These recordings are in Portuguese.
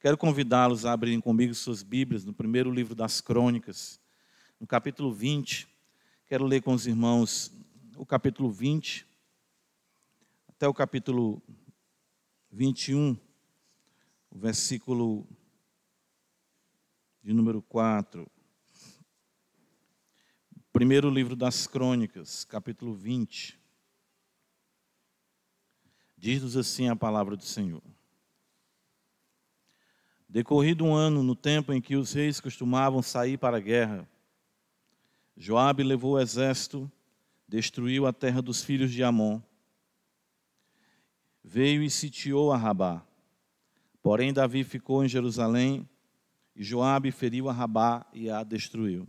Quero convidá-los a abrirem comigo suas Bíblias no primeiro livro das Crônicas, no capítulo 20. Quero ler com os irmãos o capítulo 20 até o capítulo 21, o versículo de número 4. Primeiro livro das Crônicas, capítulo 20. Diz-nos assim a palavra do Senhor. Decorrido um ano, no tempo em que os reis costumavam sair para a guerra, Joabe levou o exército, destruiu a terra dos filhos de Amon. Veio e sitiou a Rabá. Porém, Davi ficou em Jerusalém, e Joabe feriu a Rabá e a destruiu.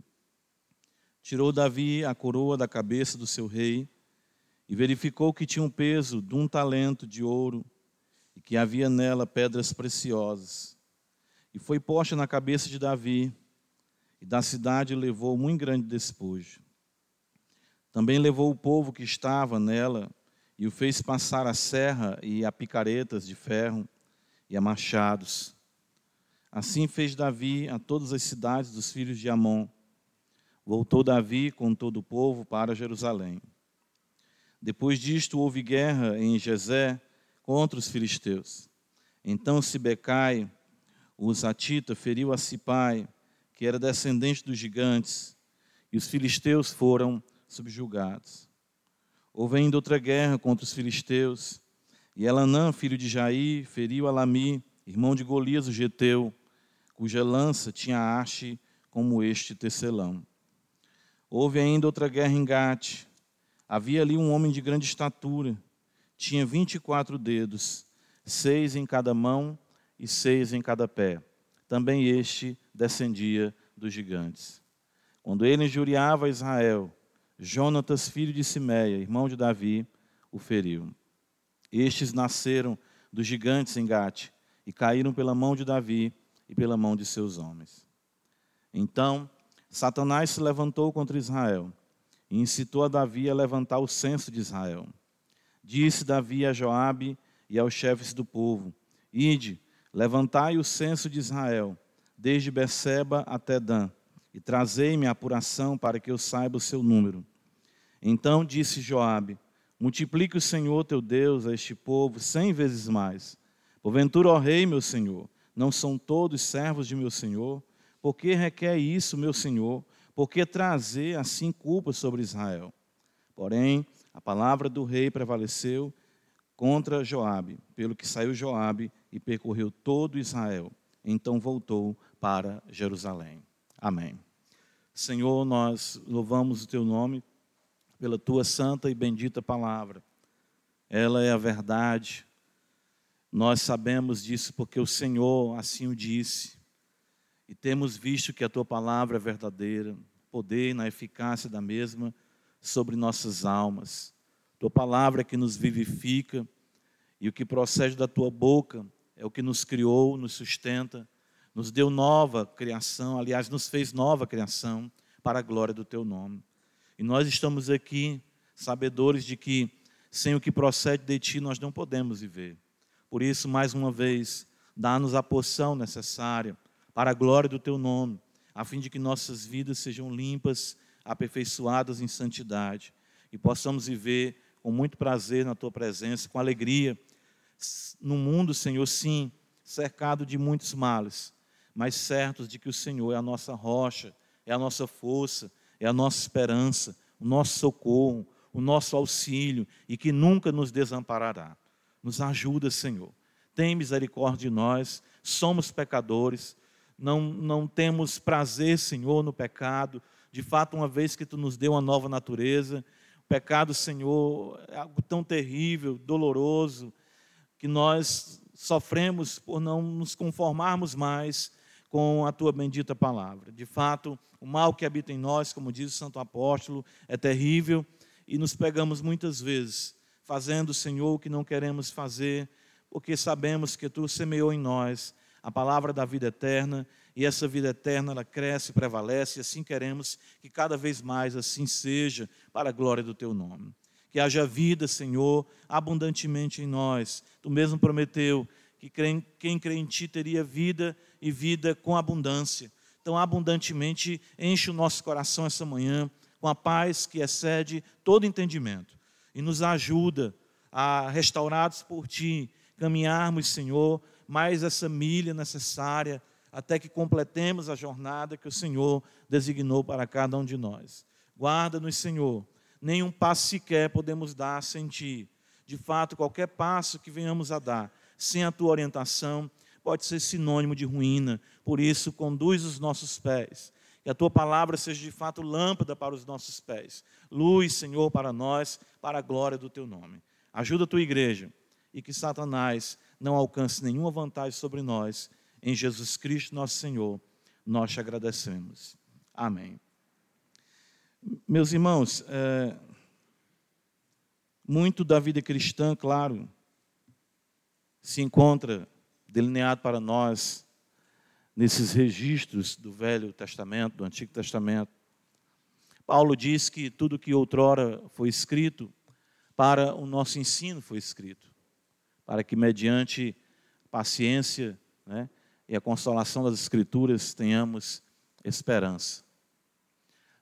Tirou Davi a coroa da cabeça do seu rei, e verificou que tinha um peso de um talento de ouro, e que havia nela pedras preciosas e foi posta na cabeça de Davi, e da cidade levou muito grande despojo. Também levou o povo que estava nela, e o fez passar a serra e a picaretas de ferro e a machados. Assim fez Davi a todas as cidades dos filhos de Amon. Voltou Davi com todo o povo para Jerusalém. Depois disto houve guerra em Jezé contra os filisteus. Então Sibecai, o Zatita feriu a Sipai, que era descendente dos gigantes, e os filisteus foram subjugados. Houve ainda outra guerra contra os filisteus, e Elanã, filho de Jair, feriu a Lami, irmão de Golias, o geteu, cuja lança tinha haste como este tecelão. Houve ainda outra guerra em Gate. Havia ali um homem de grande estatura, tinha vinte e quatro dedos, seis em cada mão e seis em cada pé. Também este descendia dos gigantes. Quando ele injuriava Israel, Jonatas, filho de Simeia, irmão de Davi, o feriu. Estes nasceram dos gigantes em Gate e caíram pela mão de Davi e pela mão de seus homens. Então, Satanás se levantou contra Israel e incitou a Davi a levantar o censo de Israel. Disse Davi a Joabe e aos chefes do povo: Ide, Levantai o censo de Israel, desde Beceba até Dan, e trazei-me a apuração para que eu saiba o seu número. Então disse Joabe: Multiplique o Senhor teu Deus a este povo cem vezes mais. Porventura, ó rei, meu senhor, não são todos servos de meu senhor? Por que requer isso, meu senhor? Por que trazer assim culpa sobre Israel? Porém, a palavra do rei prevaleceu contra Joabe, pelo que saiu Joabe e percorreu todo Israel. Então voltou para Jerusalém. Amém. Senhor, nós louvamos o teu nome pela tua santa e bendita palavra. Ela é a verdade. Nós sabemos disso porque o Senhor assim o disse. E temos visto que a tua palavra é verdadeira, poder na eficácia da mesma sobre nossas almas. Tua palavra é que nos vivifica e o que procede da tua boca é o que nos criou, nos sustenta, nos deu nova criação, aliás, nos fez nova criação para a glória do teu nome. E nós estamos aqui sabedores de que sem o que procede de ti nós não podemos viver. Por isso, mais uma vez, dá-nos a porção necessária para a glória do teu nome, a fim de que nossas vidas sejam limpas, aperfeiçoadas em santidade e possamos viver com muito prazer na tua presença, com alegria no mundo, Senhor, sim, cercado de muitos males, mas certos de que o Senhor é a nossa rocha, é a nossa força, é a nossa esperança, o nosso socorro, o nosso auxílio e que nunca nos desamparará. Nos ajuda, Senhor. Tem misericórdia de nós, somos pecadores, não, não temos prazer, Senhor, no pecado. De fato, uma vez que Tu nos deu uma nova natureza, pecado, Senhor, é algo tão terrível, doloroso, que nós sofremos por não nos conformarmos mais com a tua bendita palavra. De fato, o mal que habita em nós, como diz o Santo Apóstolo, é terrível e nos pegamos muitas vezes fazendo, Senhor, o que não queremos fazer, porque sabemos que tu semeou em nós a palavra da vida eterna e essa vida eterna ela cresce, prevalece e assim queremos que cada vez mais assim seja para a glória do teu nome que haja vida, Senhor, abundantemente em nós. Tu mesmo prometeu que quem crê em ti teria vida e vida com abundância. Então, abundantemente, enche o nosso coração essa manhã com a paz que excede todo entendimento e nos ajuda a, restaurados por ti, caminharmos, Senhor, mais essa milha necessária até que completemos a jornada que o Senhor designou para cada um de nós. Guarda-nos, Senhor, nenhum passo sequer podemos dar sem ti. De fato, qualquer passo que venhamos a dar sem a tua orientação pode ser sinônimo de ruína. Por isso, conduz os nossos pés. Que a tua palavra seja de fato lâmpada para os nossos pés. Luz, Senhor, para nós, para a glória do teu nome. Ajuda a tua igreja e que Satanás não alcance nenhuma vantagem sobre nós. Em Jesus Cristo, nosso Senhor, nós te agradecemos. Amém. Meus irmãos, é, muito da vida cristã, claro, se encontra delineado para nós nesses registros do Velho Testamento, do Antigo Testamento. Paulo diz que tudo que outrora foi escrito para o nosso ensino foi escrito, para que mediante paciência né, e a consolação das Escrituras tenhamos esperança.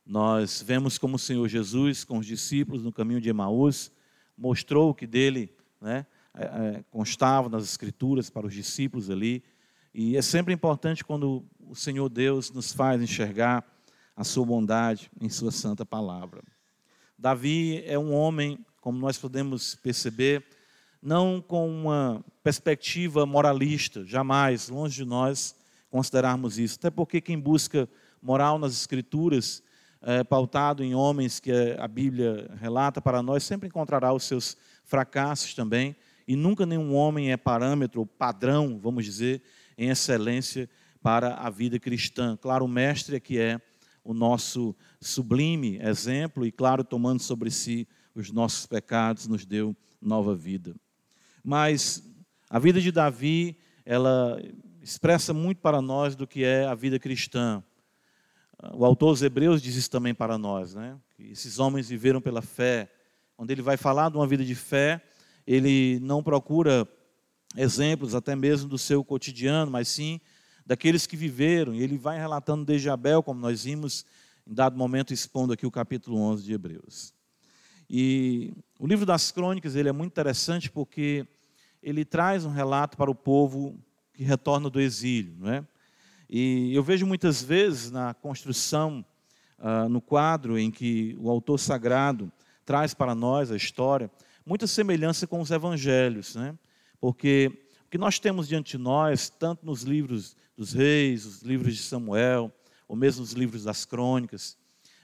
Nós vemos como o Senhor Jesus, com os discípulos no caminho de Emaús, mostrou o que dele né, é, é, constava nas Escrituras para os discípulos ali. E é sempre importante quando o Senhor Deus nos faz enxergar a sua bondade em sua santa palavra. Davi é um homem, como nós podemos perceber, não com uma perspectiva moralista, jamais, longe de nós considerarmos isso. Até porque quem busca moral nas Escrituras, é, pautado em homens que a Bíblia relata para nós, sempre encontrará os seus fracassos também, e nunca nenhum homem é parâmetro, padrão, vamos dizer, em excelência para a vida cristã. Claro, o mestre é que é o nosso sublime exemplo e, claro, tomando sobre si os nossos pecados, nos deu nova vida. Mas a vida de Davi, ela expressa muito para nós do que é a vida cristã. O autor dos Hebreus diz isso também para nós, né? Que esses homens viveram pela fé. Quando ele vai falar de uma vida de fé, ele não procura exemplos até mesmo do seu cotidiano, mas sim daqueles que viveram. E ele vai relatando desde Abel, como nós vimos em dado momento expondo aqui o capítulo 11 de Hebreus. E o livro das crônicas ele é muito interessante porque ele traz um relato para o povo que retorna do exílio. Não é? E eu vejo muitas vezes na construção, uh, no quadro em que o autor sagrado traz para nós a história, muita semelhança com os evangelhos, né? porque o que nós temos diante de nós, tanto nos livros dos reis, os livros de Samuel, ou mesmo os livros das crônicas,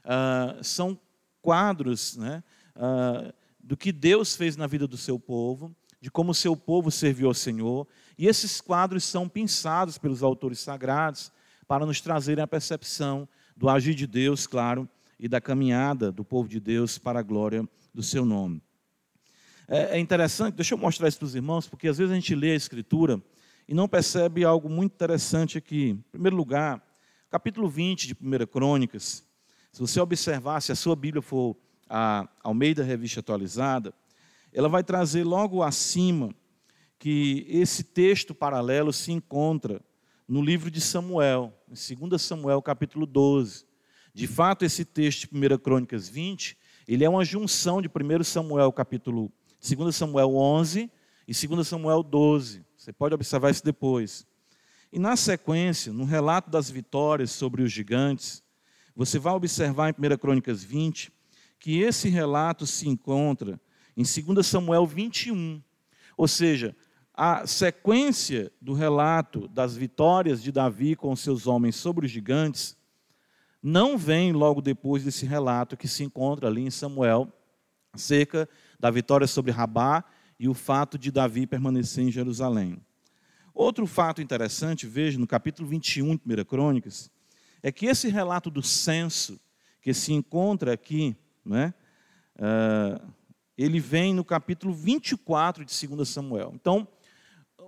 uh, são quadros né, uh, do que Deus fez na vida do seu povo, de como o seu povo serviu ao Senhor. E esses quadros são pensados pelos autores sagrados para nos trazerem a percepção do agir de Deus, claro, e da caminhada do povo de Deus para a glória do seu nome. É, é interessante, deixa eu mostrar isso para os irmãos, porque às vezes a gente lê a Escritura e não percebe algo muito interessante aqui. Em primeiro lugar, capítulo 20 de 1 Crônicas, se você observar, se a sua Bíblia for a Almeida Revista Atualizada, ela vai trazer logo acima que esse texto paralelo se encontra no livro de Samuel, em 2 Samuel, capítulo 12. De fato, esse texto de 1 Crônicas 20, ele é uma junção de 1 Samuel, capítulo 2 Samuel 11 e 2 Samuel 12. Você pode observar isso depois. E na sequência, no relato das vitórias sobre os gigantes, você vai observar em 1 Crônicas 20 que esse relato se encontra em 2 Samuel 21. Ou seja, a sequência do relato das vitórias de Davi com seus homens sobre os gigantes não vem logo depois desse relato que se encontra ali em Samuel, acerca da vitória sobre Rabá e o fato de Davi permanecer em Jerusalém. Outro fato interessante, veja no capítulo 21 de 1 Crônicas, é que esse relato do censo que se encontra aqui, né, uh, ele vem no capítulo 24 de 2 Samuel. Então,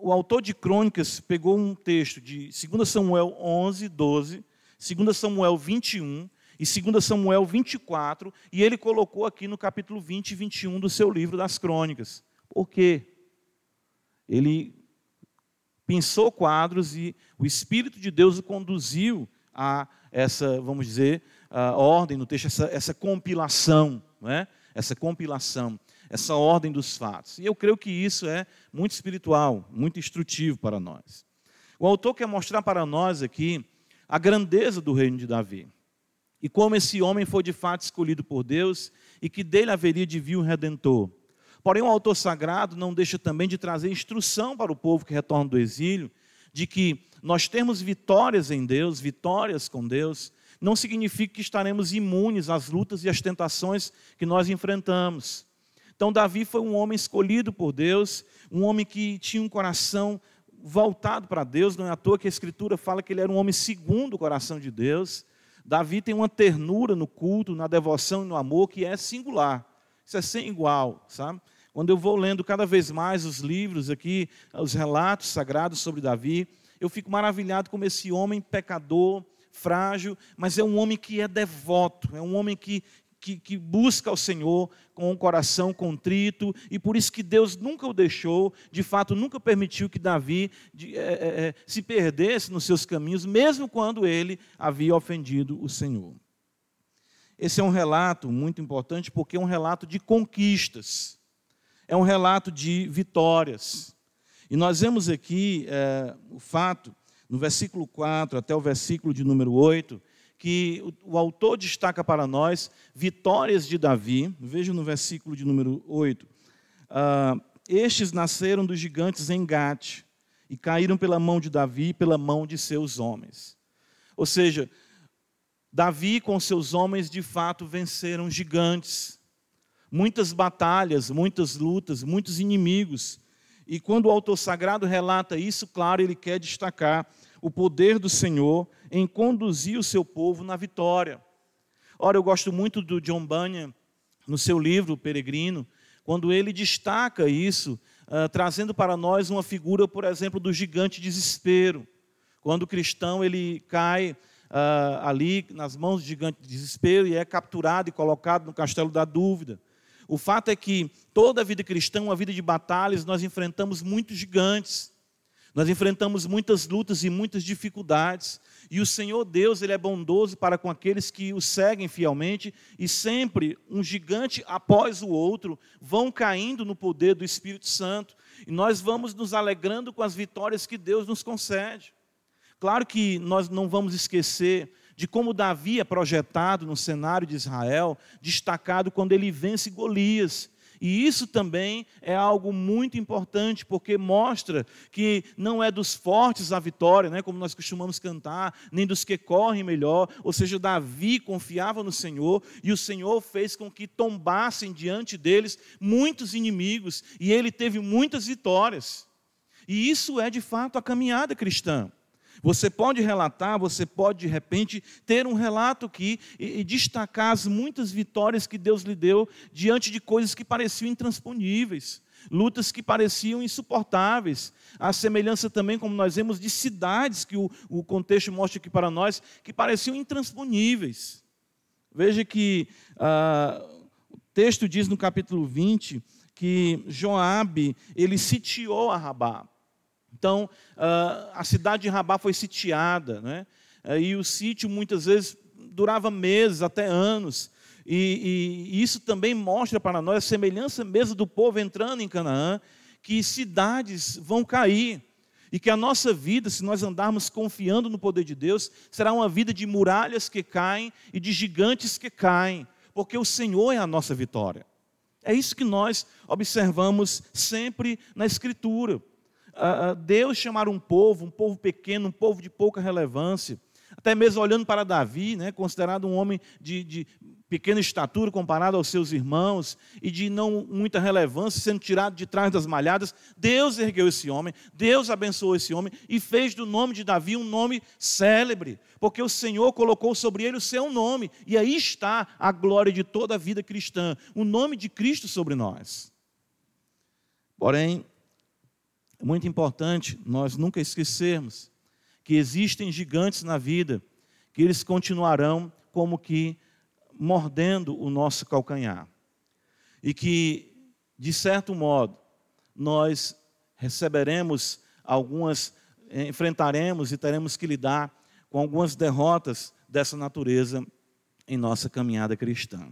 o autor de Crônicas pegou um texto de 2 Samuel 11, 12, 2 Samuel 21 e 2 Samuel 24, e ele colocou aqui no capítulo 20 e 21 do seu livro das crônicas. Por quê? Ele pensou quadros e o Espírito de Deus o conduziu a essa, vamos dizer, ordem no texto, essa, essa compilação, não é? essa compilação, essa ordem dos fatos. E eu creio que isso é muito espiritual, muito instrutivo para nós. O autor quer mostrar para nós aqui a grandeza do reino de Davi e como esse homem foi de fato escolhido por Deus e que dele haveria de vir um redentor. Porém, o autor sagrado não deixa também de trazer instrução para o povo que retorna do exílio, de que nós temos vitórias em Deus, vitórias com Deus, não significa que estaremos imunes às lutas e às tentações que nós enfrentamos. Então, Davi foi um homem escolhido por Deus, um homem que tinha um coração voltado para Deus, não é à toa que a Escritura fala que ele era um homem segundo o coração de Deus. Davi tem uma ternura no culto, na devoção e no amor que é singular. Isso é sem igual, sabe? Quando eu vou lendo cada vez mais os livros aqui, os relatos sagrados sobre Davi, eu fico maravilhado como esse homem pecador, frágil, mas é um homem que é devoto, é um homem que, que, que, busca o Senhor com um coração contrito, e por isso que Deus nunca o deixou, de fato, nunca permitiu que Davi de, é, é, é, se perdesse nos seus caminhos, mesmo quando ele havia ofendido o Senhor. Esse é um relato muito importante porque é um relato de conquistas, é um relato de vitórias. E nós vemos aqui é, o fato, no versículo 4 até o versículo de número 8, que o, autor destaca para nós vitórias de Davi. Veja no versículo de número 8. Ah, estes nasceram dos gigantes em Gate e caíram pela mão de Davi e pela mão de seus homens. Ou seja, Davi com seus homens de fato venceram gigantes. Muitas batalhas, muitas lutas, muitos inimigos. E quando o autor sagrado relata isso, claro, ele quer destacar o poder do Senhor em conduzir o seu povo na vitória. Ora, eu gosto muito do John Bunyan, no seu livro Peregrino, quando ele destaca isso, uh, trazendo para nós uma figura, por exemplo, do gigante desespero. Quando o cristão ele cai uh, ali nas mãos do gigante desespero e é capturado e colocado no castelo da dúvida. O fato é que toda a vida cristã, uma vida de batalhas, nós enfrentamos muitos gigantes. Nós enfrentamos muitas lutas e muitas dificuldades, e o Senhor Deus, ele é bondoso para com aqueles que o seguem fielmente, e sempre um gigante após o outro vão caindo no poder do Espírito Santo, e nós vamos nos alegrando com as vitórias que Deus nos concede. Claro que nós não vamos esquecer de como Davi é projetado no cenário de Israel, destacado quando ele vence Golias. E isso também é algo muito importante, porque mostra que não é dos fortes a vitória, né, como nós costumamos cantar, nem dos que correm melhor. Ou seja, Davi confiava no Senhor e o Senhor fez com que tombassem diante deles muitos inimigos e ele teve muitas vitórias. E isso é de fato a caminhada cristã. Você pode relatar, você pode de repente ter um relato aqui e, e, destacar as muitas vitórias que Deus lhe deu diante de coisas que pareciam intransponíveis, lutas que pareciam insuportáveis. A semelhança também, como nós vemos, de cidades que o, o contexto mostra aqui para nós, que pareciam intransponíveis. Veja que ah, o texto diz no capítulo 20 que Joabe ele sitiou a Rabá. Então, ah, a cidade de Rabá foi sitiada, né? Ah, e o sítio muitas vezes durava meses, até anos. E, e, isso também mostra para nós a semelhança mesmo do povo entrando em Canaã, que cidades vão cair. E que a nossa vida, se nós andarmos confiando no poder de Deus, será uma vida de muralhas que caem e de gigantes que caem, porque o Senhor é a nossa vitória. É isso que nós observamos sempre na Escritura. Deus chamar um povo, um povo pequeno, um povo de pouca relevância, até mesmo olhando para Davi, né, considerado um homem de, de pequena estatura comparado aos seus irmãos e de não muita relevância, sendo tirado de trás das malhadas, Deus ergueu esse homem, Deus abençoou esse homem e fez do nome de Davi um nome célebre, porque o Senhor colocou sobre ele o seu nome, e aí está a glória de toda a vida cristã, o nome de Cristo sobre nós. Porém, é muito importante nós nunca esquecermos que existem gigantes na vida, que eles continuarão como que mordendo o nosso calcanhar. E que, de certo modo, nós receberemos algumas eh, enfrentaremos e teremos que lidar com algumas derrotas dessa natureza em nossa caminhada cristã.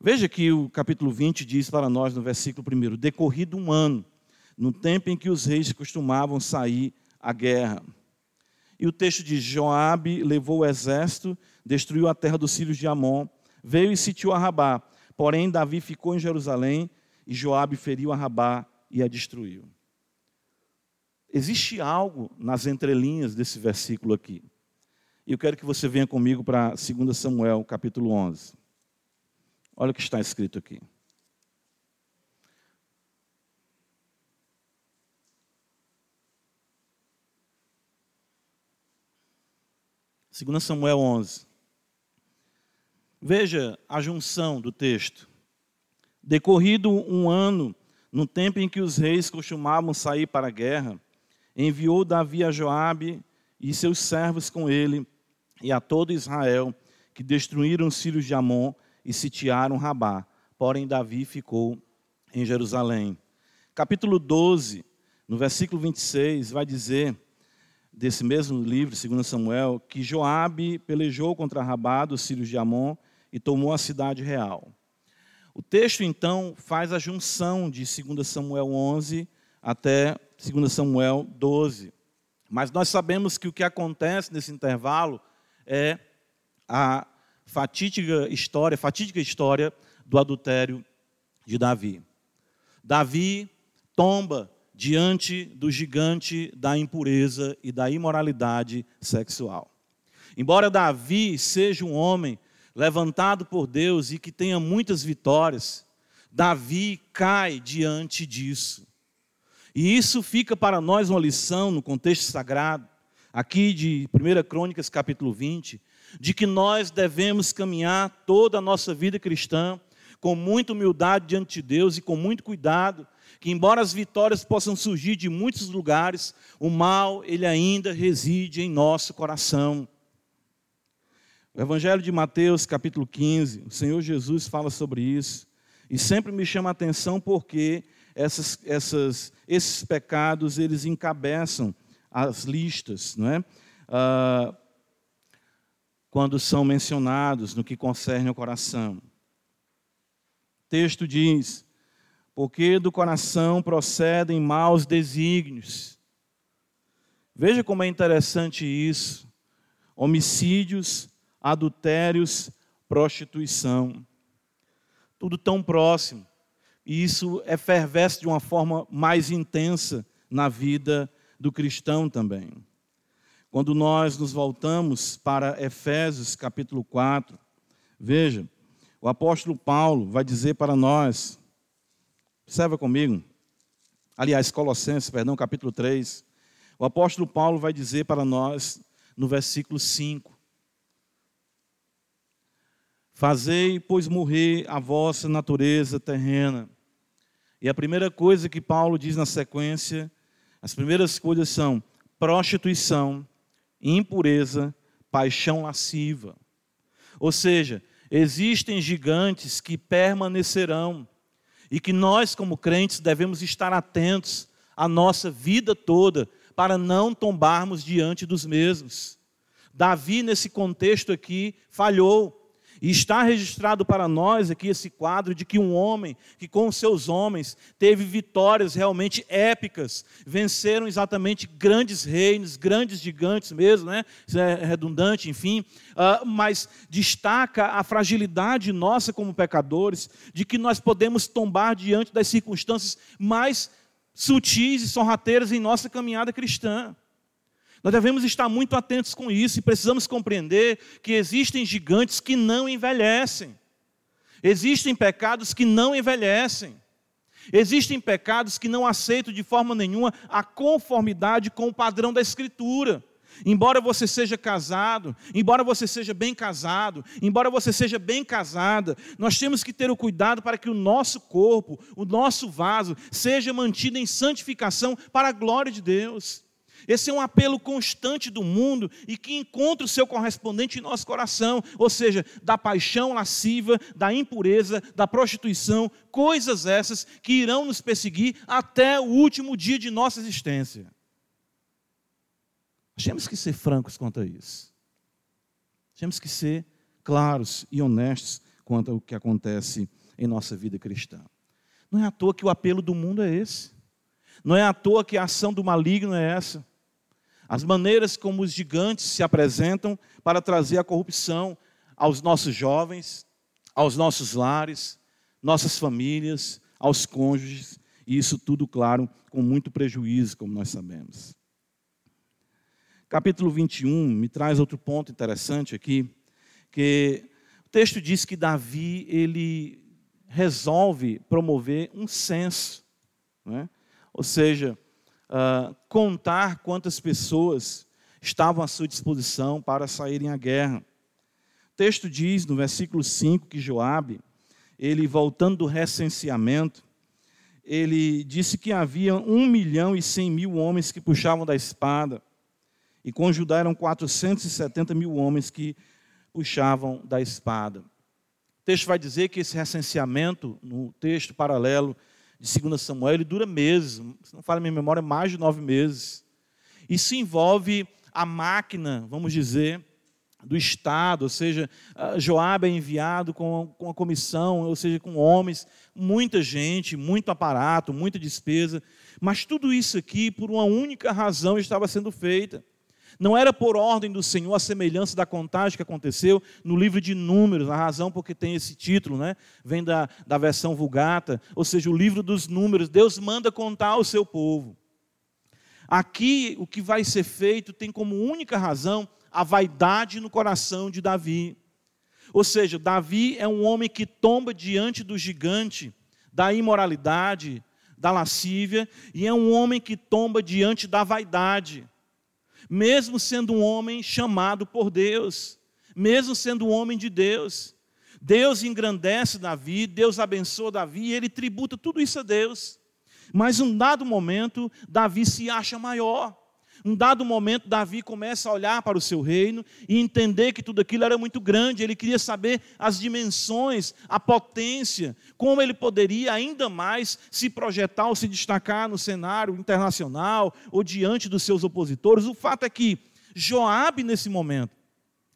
Veja que o capítulo 20 diz para nós no versículo 1: Decorrido um ano, no tempo em que os reis costumavam sair à guerra. E o texto diz: Joabe levou o exército, destruiu a terra dos filhos de Amon, veio e sitiou a Rabá. Porém, Davi ficou em Jerusalém e Joabe feriu a Rabá e a destruiu. Existe algo nas entrelinhas desse versículo aqui. E eu quero que você venha comigo para 2 Samuel, capítulo 11. Olha o que está escrito aqui. Segunda Samuel 11. Veja a junção do texto. Decorrido um ano, no tempo em que os reis costumavam sair para a guerra, enviou Davi a Joabe e seus servos com ele e a todo Israel, que destruíram os filhos de Amon e sitiaram Rabá. Porém, Davi ficou em Jerusalém. Capítulo 12, no versículo 26, vai dizer, desse mesmo livro, 2 Samuel, que Joabe pelejou contra Rabá, dos filhos de Amon, e tomou a cidade real. O texto, então, faz a junção de 2 Samuel 11 até 2 Samuel 12. Mas nós sabemos que o que acontece nesse intervalo é a fatídica história, fatídica história do adultério de Davi. Davi tomba diante do gigante da impureza e da imoralidade sexual. Embora Davi seja um homem levantado por Deus e que tenha muitas vitórias, Davi cai diante disso. E isso fica para nós uma lição no contexto sagrado, aqui de 1 Crônicas capítulo 20, de que nós devemos caminhar toda a nossa vida cristã com muita humildade diante de Deus e com muito cuidado, que embora as vitórias possam surgir de muitos lugares, o mal ele ainda reside em nosso coração. O Evangelho de Mateus, capítulo 15, o Senhor Jesus fala sobre isso, e sempre me chama a atenção porque essas, essas, esses pecados eles encabeçam as listas, não é? Ah, quando são mencionados no que concerne ao coração. O texto diz: Porque do coração procedem maus desígnios. Veja como é interessante isso: homicídios, adultérios, prostituição. Tudo tão próximo. E isso efervesce de uma forma mais intensa na vida do cristão também. Quando nós nos voltamos para Efésios capítulo 4, veja, o apóstolo Paulo vai dizer para nós, observa comigo, aliás, Colossenses, perdão, capítulo 3, o apóstolo Paulo vai dizer para nós no versículo 5: Fazei, pois, morrer a vossa natureza terrena. E a primeira coisa que Paulo diz na sequência, as primeiras coisas são prostituição, impureza, paixão lasciva. Ou seja, existem gigantes que permanecerão e que nós, como crentes, devemos estar atentos a nossa vida toda para não tombarmos diante dos mesmos. Davi, nesse contexto aqui, falhou. E está registrado para nós aqui esse quadro de que um homem que com seus homens teve vitórias realmente épicas, venceram exatamente grandes reinos, grandes gigantes mesmo, né? Isso é redundante, enfim, uh, mas destaca a fragilidade nossa como pecadores, de que nós podemos tombar diante das circunstâncias mais sutis e sorrateiras em nossa caminhada cristã. Nós devemos estar muito atentos com isso e precisamos compreender que existem gigantes que não envelhecem. Existem pecados que não envelhecem. Existem pecados que não aceitam de forma nenhuma a conformidade com o padrão da Escritura. Embora você seja casado, embora você seja bem casado, embora você seja bem casada, nós temos que ter o cuidado para que o nosso corpo, o nosso vaso, seja mantido em santificação para a glória de Deus. Esse é um apelo constante do mundo e que encontra o seu correspondente em nosso coração, ou seja, da paixão lasciva, da impureza, da prostituição, coisas essas que irão nos perseguir até o último dia de nossa existência. Temos que ser francos quanto a isso. Temos que ser claros e honestos quanto ao que acontece em nossa vida cristã. Não é à toa que o apelo do mundo é esse. Não é à toa que a ação do maligno é essa. As maneiras como os gigantes se apresentam para trazer a corrupção aos nossos jovens, aos nossos lares, nossas famílias, aos cônjuges, e isso tudo, claro, com muito prejuízo, como nós sabemos. Capítulo 21 me traz outro ponto interessante aqui, que o texto diz que Davi, ele resolve promover um censo, né? Ou seja, uh, contar quantas pessoas estavam à sua disposição para saírem à guerra. O texto diz no versículo 5 que Joabe, ele voltando do recenseamento, ele disse que havia um milhão e cem mil homens que puxavam da espada, e com Judá eram 470 mil homens que puxavam da espada. O texto vai dizer que esse recenseamento, no texto paralelo de 2 Samuel, ele dura meses, se não fala minha memória, mais de nove meses. Isso envolve a máquina, vamos dizer, do Estado, ou seja, Joabe é enviado com a comissão, ou seja, com homens, muita gente, muito aparato, muita despesa, mas tudo isso aqui, por uma única razão, estava sendo feita. Não era por ordem do Senhor a semelhança da contagem que aconteceu no livro de Números, a razão porque tem esse título, né? vem da, da versão vulgata, ou seja, o livro dos números. Deus manda contar ao seu povo. Aqui, o que vai ser feito tem como única razão a vaidade no coração de Davi. Ou seja, Davi é um homem que tomba diante do gigante da imoralidade, da lascívia, e é um homem que tomba diante da vaidade mesmo sendo um homem chamado por Deus, mesmo sendo um homem de Deus. Deus engrandece Davi, Deus abençoa Davi, ele tributa tudo isso a Deus. Mas um dado momento, Davi se acha maior. Um dado momento, Davi começa a olhar para o seu reino e entender que tudo aquilo era muito grande. Ele queria saber as dimensões, a potência, como ele poderia ainda mais se projetar ou se destacar no cenário internacional ou diante dos seus opositores. O fato é que Joabe, nesse momento,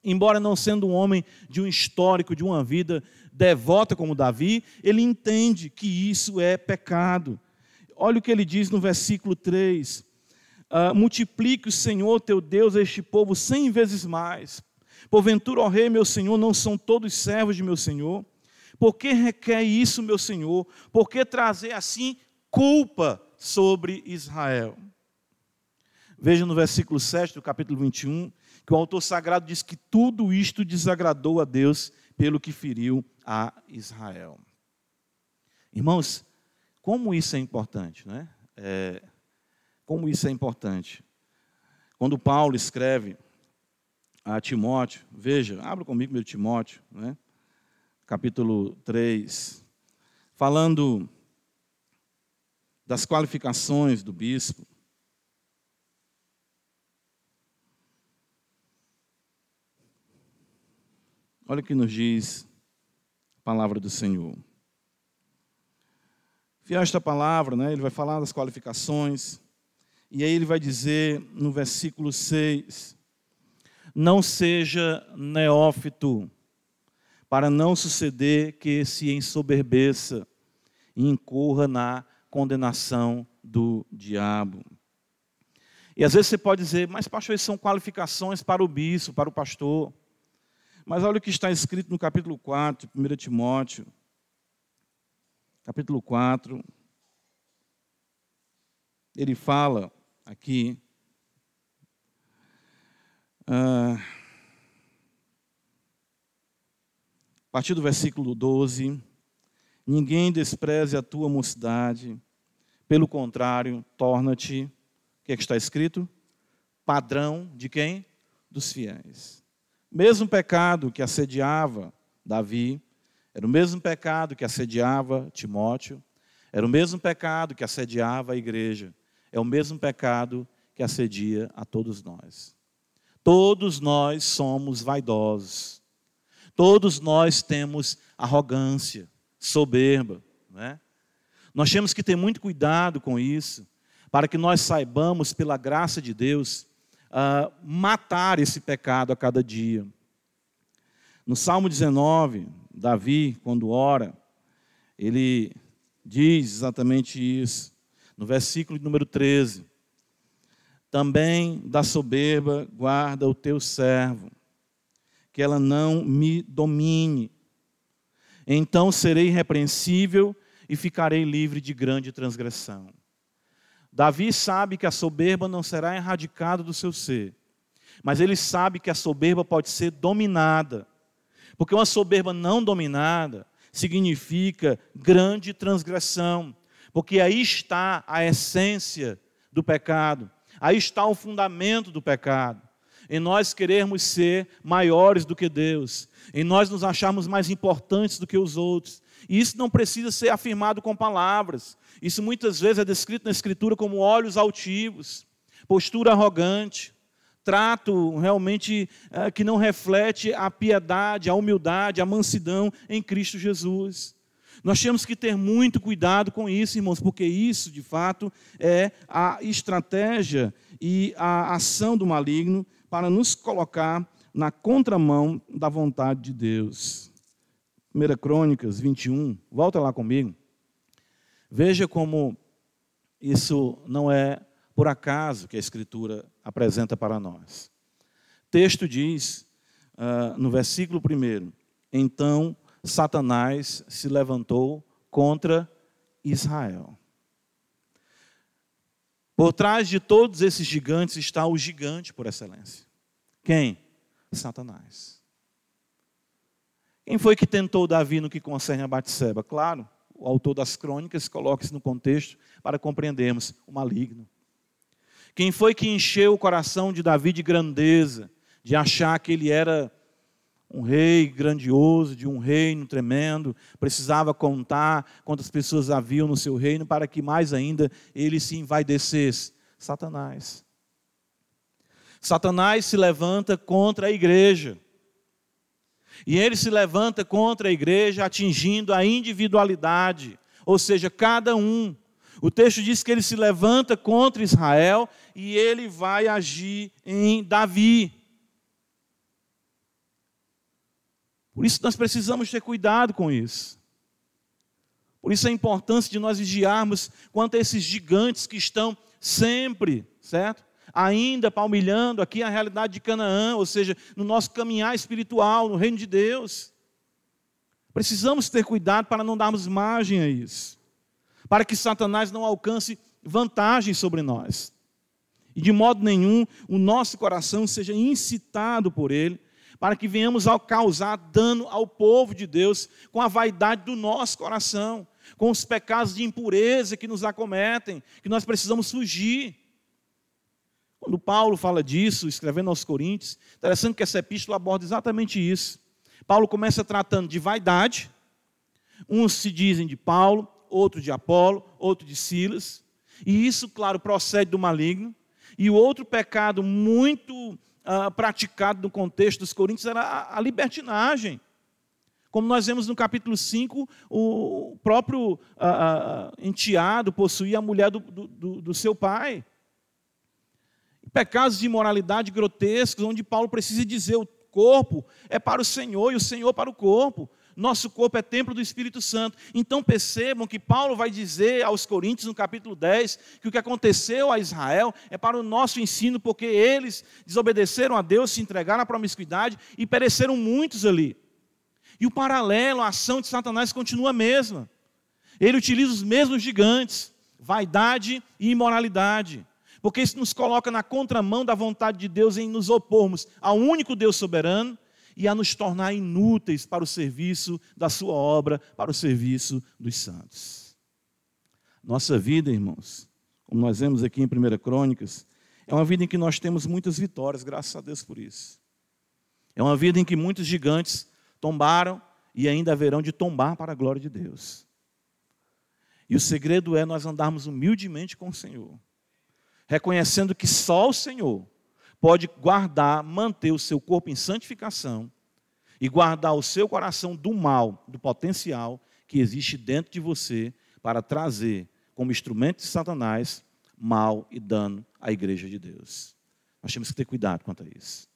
embora não sendo um homem de um histórico, de uma vida devota como Davi, ele entende que isso é pecado. Olha o que ele diz no versículo 3 uh, multiplique o Senhor teu Deus este povo cem vezes mais. Porventura, ó rei, meu Senhor, não são todos servos de meu Senhor? Por que requer isso, meu Senhor? Por que trazer assim culpa sobre Israel? Veja no versículo 7 do capítulo 21, que o autor sagrado diz que tudo isto desagradou a Deus pelo que feriu a Israel. Irmãos, como isso é importante, né? É, como isso é importante. Quando Paulo escreve a Timóteo, veja, abra comigo meu Timóteo, né? capítulo 3, falando das qualificações do bispo. Olha o que nos diz a palavra do Senhor. Fiel esta palavra, né, ele vai falar das qualificações. E aí ele vai dizer no versículo 6: Não seja neófito, para não suceder que se ensoberbeça e incorra na condenação do diabo. E às vezes você pode dizer, mas pastor, isso são qualificações para o bispo, para o pastor. Mas olha o que está escrito no capítulo 4, 1 Timóteo. Capítulo 4. Ele fala aqui. Ah, a partir do versículo 12: Ninguém despreze a tua mocidade, pelo contrário, torna-te, o que é que está escrito? Padrão de quem? Dos fiéis. Mesmo pecado que assediava Davi, era o mesmo pecado que assediava Timóteo, era o mesmo pecado que assediava a igreja é o mesmo pecado que assedia a todos nós. Todos nós somos vaidosos. Todos nós temos arrogância, soberba. Né? Nós temos que ter muito cuidado com isso, para que nós saibamos, pela graça de Deus, uh, matar esse pecado a cada dia. No Salmo 19, Davi, quando ora, ele diz exatamente isso. No versículo número 13: Também da soberba guarda o teu servo, que ela não me domine. Então serei irrepreensível e ficarei livre de grande transgressão. Davi sabe que a soberba não será erradicada do seu ser, mas ele sabe que a soberba pode ser dominada, porque uma soberba não dominada significa grande transgressão, porque aí está a essência do pecado, aí está o fundamento do pecado. Em nós querermos ser maiores do que Deus, em nós nos acharmos mais importantes do que os outros. E isso não precisa ser afirmado com palavras, isso muitas vezes é descrito na Escritura como olhos altivos, postura arrogante, trato realmente é, que não reflete a piedade, a humildade, a mansidão em Cristo Jesus. Nós temos que ter muito cuidado com isso, irmãos, porque isso, de fato, é a estratégia e a ação do maligno para nos colocar na contramão da vontade de Deus. 1 Crônicas 21, volta lá comigo. Veja como isso não é por acaso que a Escritura apresenta para nós. O texto diz, uh, no versículo 1, então Satanás se levantou contra Israel. Por trás de todos esses gigantes está o gigante por excelência. Quem? Satanás. Quem foi que tentou Davi no que concerne a Batseba? Claro, o autor das crônicas coloca isso no contexto para compreendermos o maligno. Quem foi que encheu o coração de Davi de grandeza, de achar que ele era um rei grandioso, de um reino tremendo, precisava contar quantas pessoas haviam no seu reino para que mais ainda ele se envaidecesse? Satanás. Satanás se levanta contra a igreja. E ele se levanta contra a igreja, atingindo a individualidade, ou seja, cada um. O texto diz que ele se levanta contra Israel e ele vai agir em Davi. Por isso nós precisamos ter cuidado com isso. Por isso a importância de nós vigiarmos quanto a esses gigantes que estão sempre, certo? ainda palmilhando aqui a realidade de Canaã, ou seja, no nosso caminhar espiritual, no reino de Deus. Precisamos ter cuidado para não darmos margem a isso, para que Satanás não alcance vantagem sobre nós. E de modo nenhum o nosso coração seja incitado por ele, para que venhamos a causar dano ao povo de Deus com a vaidade do nosso coração, com os pecados de impureza que nos acometem, que nós precisamos fugir. Quando Paulo fala disso, escrevendo aos Coríntios, interessante que essa epístola aborda exatamente isso. Paulo começa tratando de vaidade, uns se dizem de Paulo, outros de Apolo, outros de Silas, e isso, claro, procede do maligno. E o outro pecado muito uh, praticado no contexto dos Coríntios era a, a libertinagem. Como nós vemos no capítulo 5, o próprio uh, uh, enteado possuía a mulher do, do, do seu pai pecados de imoralidade grotescos, onde Paulo precisa dizer o corpo é para o Senhor e o Senhor para o corpo. Nosso corpo é templo do Espírito Santo. Então percebam que Paulo vai dizer aos Coríntios, no capítulo 10, que o que aconteceu a Israel é para o nosso ensino, porque eles desobedeceram a Deus, se entregaram à promiscuidade e pereceram muitos ali. E o paralelo, a ação de Satanás continua a mesma. Ele utiliza os mesmos gigantes, vaidade e imoralidade porque isso nos coloca na contramão da vontade de Deus em nos opormos ao único Deus soberano e a nos tornar inúteis para o serviço da Sua obra, para o serviço dos santos. Nossa vida, irmãos, como nós vemos aqui em 1 Crônicas, é uma vida em que nós temos muitas vitórias, graças a Deus por isso. É uma vida em que muitos gigantes tombaram e ainda haverão de tombar para a glória de Deus. E o segredo é nós andarmos humildemente com o Senhor reconhecendo que só o Senhor pode guardar, manter o seu corpo em santificação e guardar o seu coração do mal, do potencial que existe dentro de você para trazer como instrumento de Satanás mal e dano à igreja de Deus. Nós temos que ter cuidado quanto a isso.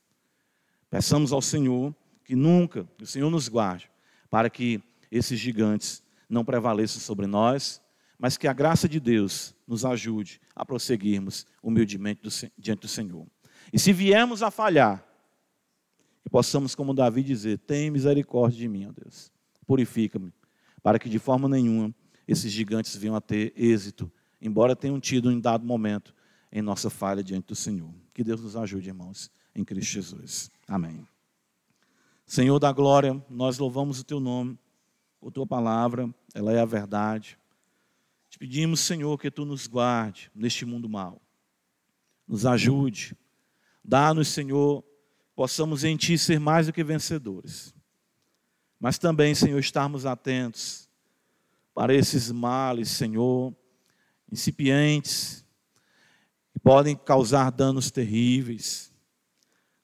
Peçamos ao Senhor que nunca o Senhor nos guarde para que esses gigantes não prevaleçam sobre nós, mas que a graça de Deus nos ajude a prosseguirmos humildemente diante do Senhor. E se viemos a falhar, que possamos, como Davi, dizer: Tem misericórdia de mim, ó Deus, purifica-me, para que de forma nenhuma esses gigantes venham a ter êxito, embora tenham tido em dado momento em nossa falha diante do Senhor. Que Deus nos ajude, irmãos, em Cristo Jesus. Amém. Senhor da glória, nós louvamos o teu nome, a tua palavra, ela é a verdade. Te pedimos, Senhor, que tu nos guarde neste mundo mal. Nos ajude. Dá-nos, Senhor, possamos em ti ser mais do que vencedores. Mas também, Senhor, estarmos atentos para esses males, Senhor, incipientes, que podem causar danos terríveis.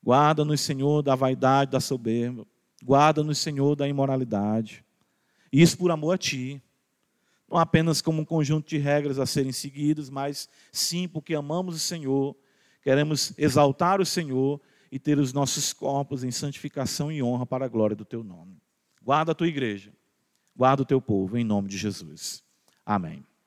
Guarda-nos, Senhor, da vaidade, da soberba. Guarda-nos, Senhor, da imoralidade. Isso por amor a Ti. Não apenas como um conjunto de regras a serem seguidas, mas sim porque amamos o Senhor, queremos exaltar o Senhor e ter os nossos corpos em santificação e honra para a glória do Teu nome. Guarda a Tua igreja, guarda o Teu povo, em nome de Jesus. Amém.